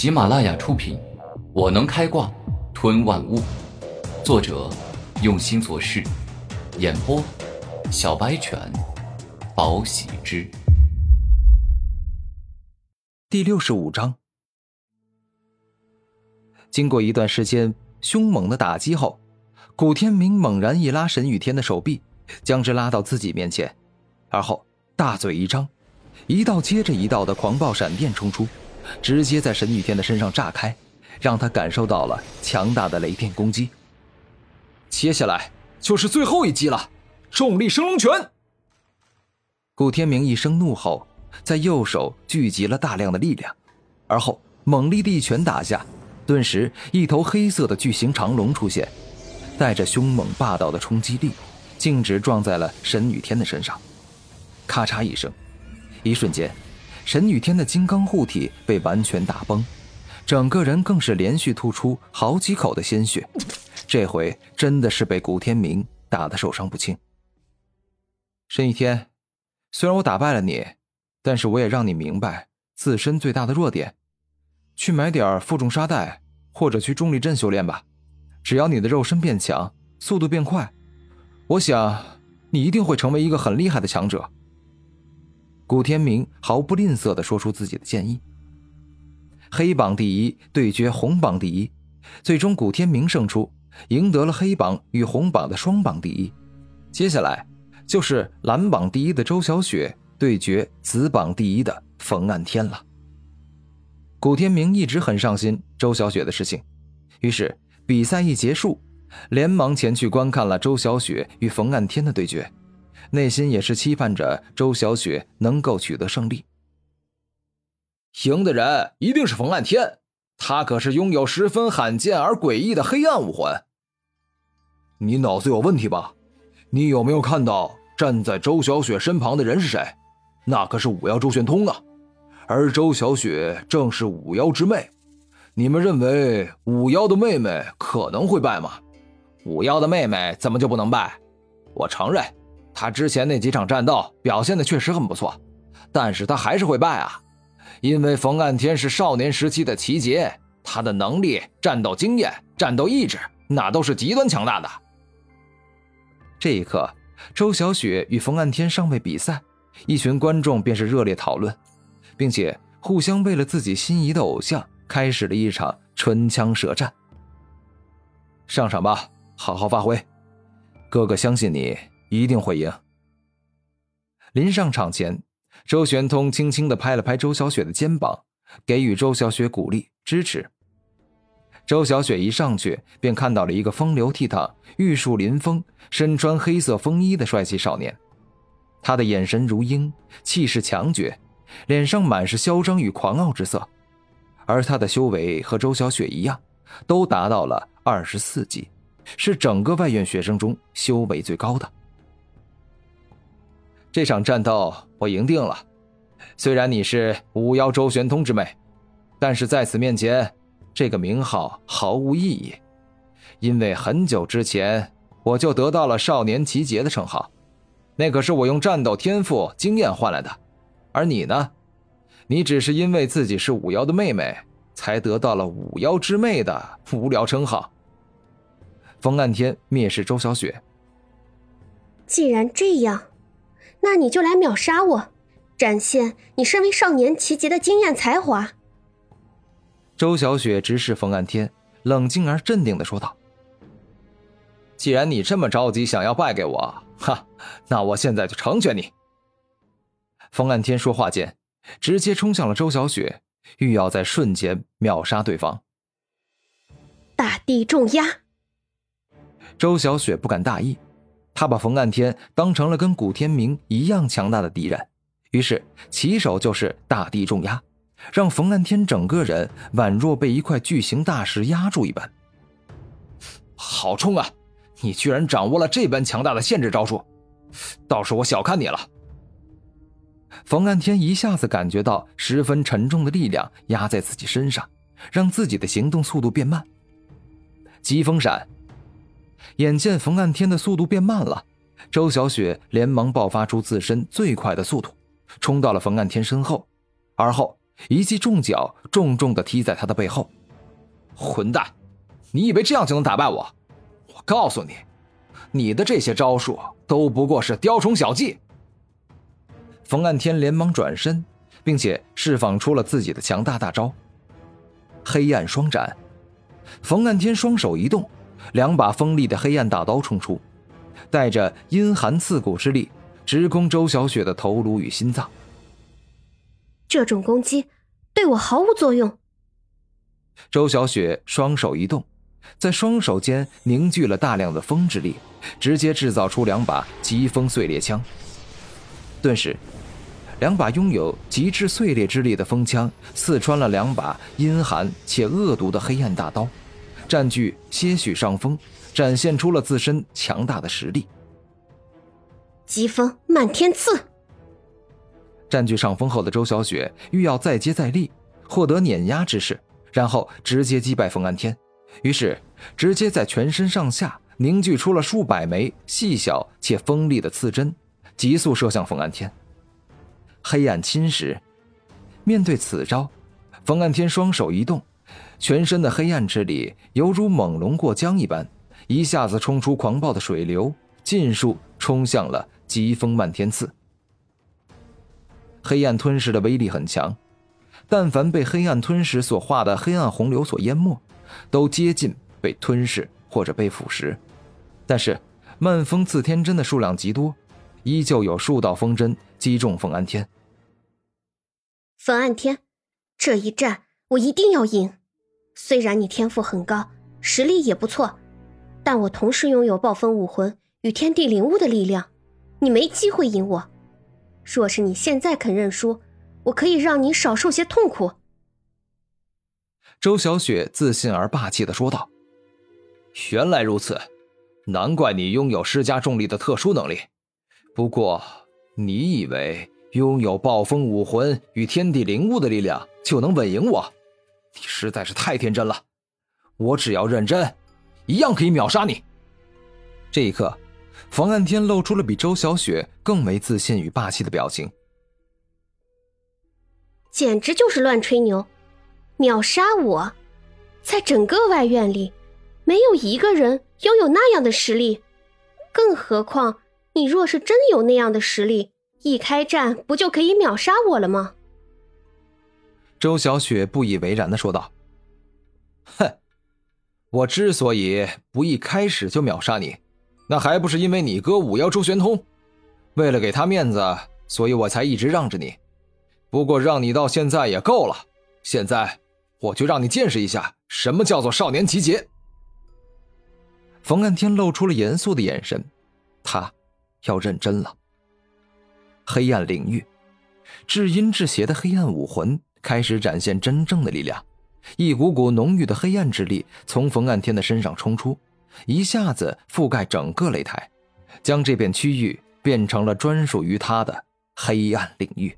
喜马拉雅出品，《我能开挂吞万物》，作者用心做事，演播小白犬，宝喜之。第六十五章，经过一段时间凶猛的打击后，古天明猛然一拉沈雨天的手臂，将之拉到自己面前，而后大嘴一张，一道接着一道的狂暴闪电冲出。直接在沈雨天的身上炸开，让他感受到了强大的雷电攻击。接下来就是最后一击了，重力升龙拳！古天明一声怒吼，在右手聚集了大量的力量，而后猛力的一拳打下，顿时一头黑色的巨型长龙出现，带着凶猛霸道的冲击力，径直撞在了沈雨天的身上。咔嚓一声，一瞬间。神雨天的金刚护体被完全打崩，整个人更是连续吐出好几口的鲜血，这回真的是被古天明打得受伤不轻。沈雨天，虽然我打败了你，但是我也让你明白自身最大的弱点，去买点负重沙袋，或者去重力阵修炼吧。只要你的肉身变强，速度变快，我想你一定会成为一个很厉害的强者。古天明毫不吝啬地说出自己的建议：“黑榜第一对决红榜第一，最终古天明胜出，赢得了黑榜与红榜的双榜第一。接下来就是蓝榜第一的周小雪对决紫榜第一的冯岸天了。”古天明一直很上心周小雪的事情，于是比赛一结束，连忙前去观看了周小雪与冯岸天的对决。内心也是期盼着周小雪能够取得胜利。赢的人一定是冯岸天，他可是拥有十分罕见而诡异的黑暗武魂。你脑子有问题吧？你有没有看到站在周小雪身旁的人是谁？那可是五妖周玄通啊！而周小雪正是五妖之妹。你们认为五妖的妹妹可能会败吗？五妖的妹妹怎么就不能败？我承认。他之前那几场战斗表现的确实很不错，但是他还是会败啊，因为冯岸天是少年时期的奇杰，他的能力、战斗经验、战斗意志那都是极端强大的。这一刻，周小雪与冯岸天尚未比赛，一群观众便是热烈讨论，并且互相为了自己心仪的偶像开始了一场唇枪舌战。上场吧，好好发挥，哥哥相信你。一定会赢。临上场前，周玄通轻轻的拍了拍周小雪的肩膀，给予周小雪鼓励支持。周小雪一上去便看到了一个风流倜傥、玉树临风、身穿黑色风衣的帅气少年，他的眼神如鹰，气势强绝，脸上满是嚣张与狂傲之色，而他的修为和周小雪一样，都达到了二十四级，是整个外院学生中修为最高的。这场战斗我赢定了，虽然你是五妖周玄通之妹，但是在此面前，这个名号毫无意义，因为很久之前我就得到了少年奇杰的称号，那可是我用战斗天赋经验换来的，而你呢，你只是因为自己是五妖的妹妹，才得到了五妖之妹的无聊称号。风岸天蔑视周小雪，既然这样。那你就来秒杀我，展现你身为少年奇杰的惊艳才华。周小雪直视冯岸天，冷静而镇定的说道：“既然你这么着急想要败给我，哈，那我现在就成全你。”冯岸天说话间，直接冲向了周小雪，欲要在瞬间秒杀对方。大地重压，周小雪不敢大意。他把冯岸天当成了跟古天明一样强大的敌人，于是起手就是大地重压，让冯岸天整个人宛若被一块巨型大石压住一般。好冲啊！你居然掌握了这般强大的限制招数，倒是我小看你了。冯岸天一下子感觉到十分沉重的力量压在自己身上，让自己的行动速度变慢。疾风闪。眼见冯岸天的速度变慢了，周小雪连忙爆发出自身最快的速度，冲到了冯岸天身后，而后一记重脚重重的踢在他的背后。混蛋，你以为这样就能打败我？我告诉你，你的这些招数都不过是雕虫小技。冯岸天连忙转身，并且释放出了自己的强大大招——黑暗双斩。冯岸天双手一动，两把锋利的黑暗大刀冲出，带着阴寒刺骨之力，直攻周小雪的头颅与心脏。这种攻击对我毫无作用。周小雪双手一动，在双手间凝聚了大量的风之力，直接制造出两把疾风碎裂枪。顿时，两把拥有极致碎裂之力的风枪刺穿了两把阴寒且恶毒的黑暗大刀，占据些许上风，展现出了自身强大的实力。疾风漫天刺。占据上风后的周小雪欲要再接再厉，获得碾压之势。然后直接击败冯安天，于是直接在全身上下凝聚出了数百枚细小且锋利的刺针，急速射向冯安天。黑暗侵蚀，面对此招，冯安天双手一动，全身的黑暗之力犹如猛龙过江一般，一下子冲出狂暴的水流，尽数冲向了疾风漫天刺。黑暗吞噬的威力很强。但凡被黑暗吞噬所化的黑暗洪流所淹没，都接近被吞噬或者被腐蚀。但是，漫风刺天针的数量极多，依旧有数道风针击中冯安天。冯安天，这一战我一定要赢。虽然你天赋很高，实力也不错，但我同时拥有暴风武魂与天地灵物的力量，你没机会赢我。若是你现在肯认输，我可以让你少受些痛苦。”周小雪自信而霸气的说道。“原来如此，难怪你拥有施加重力的特殊能力。不过，你以为拥有暴风武魂与天地灵物的力量就能稳赢我？你实在是太天真了。我只要认真，一样可以秒杀你。”这一刻，冯岸天露出了比周小雪更为自信与霸气的表情。简直就是乱吹牛！秒杀我，在整个外院里，没有一个人拥有那样的实力。更何况，你若是真有那样的实力，一开战不就可以秒杀我了吗？周小雪不以为然的说道：“哼，我之所以不一开始就秒杀你，那还不是因为你哥五妖周玄通？为了给他面子，所以我才一直让着你。”不过让你到现在也够了，现在我就让你见识一下什么叫做少年集结。冯岸天露出了严肃的眼神，他要认真了。黑暗领域，至阴至邪的黑暗武魂开始展现真正的力量，一股股浓郁的黑暗之力从冯岸天的身上冲出，一下子覆盖整个擂台，将这片区域变成了专属于他的黑暗领域。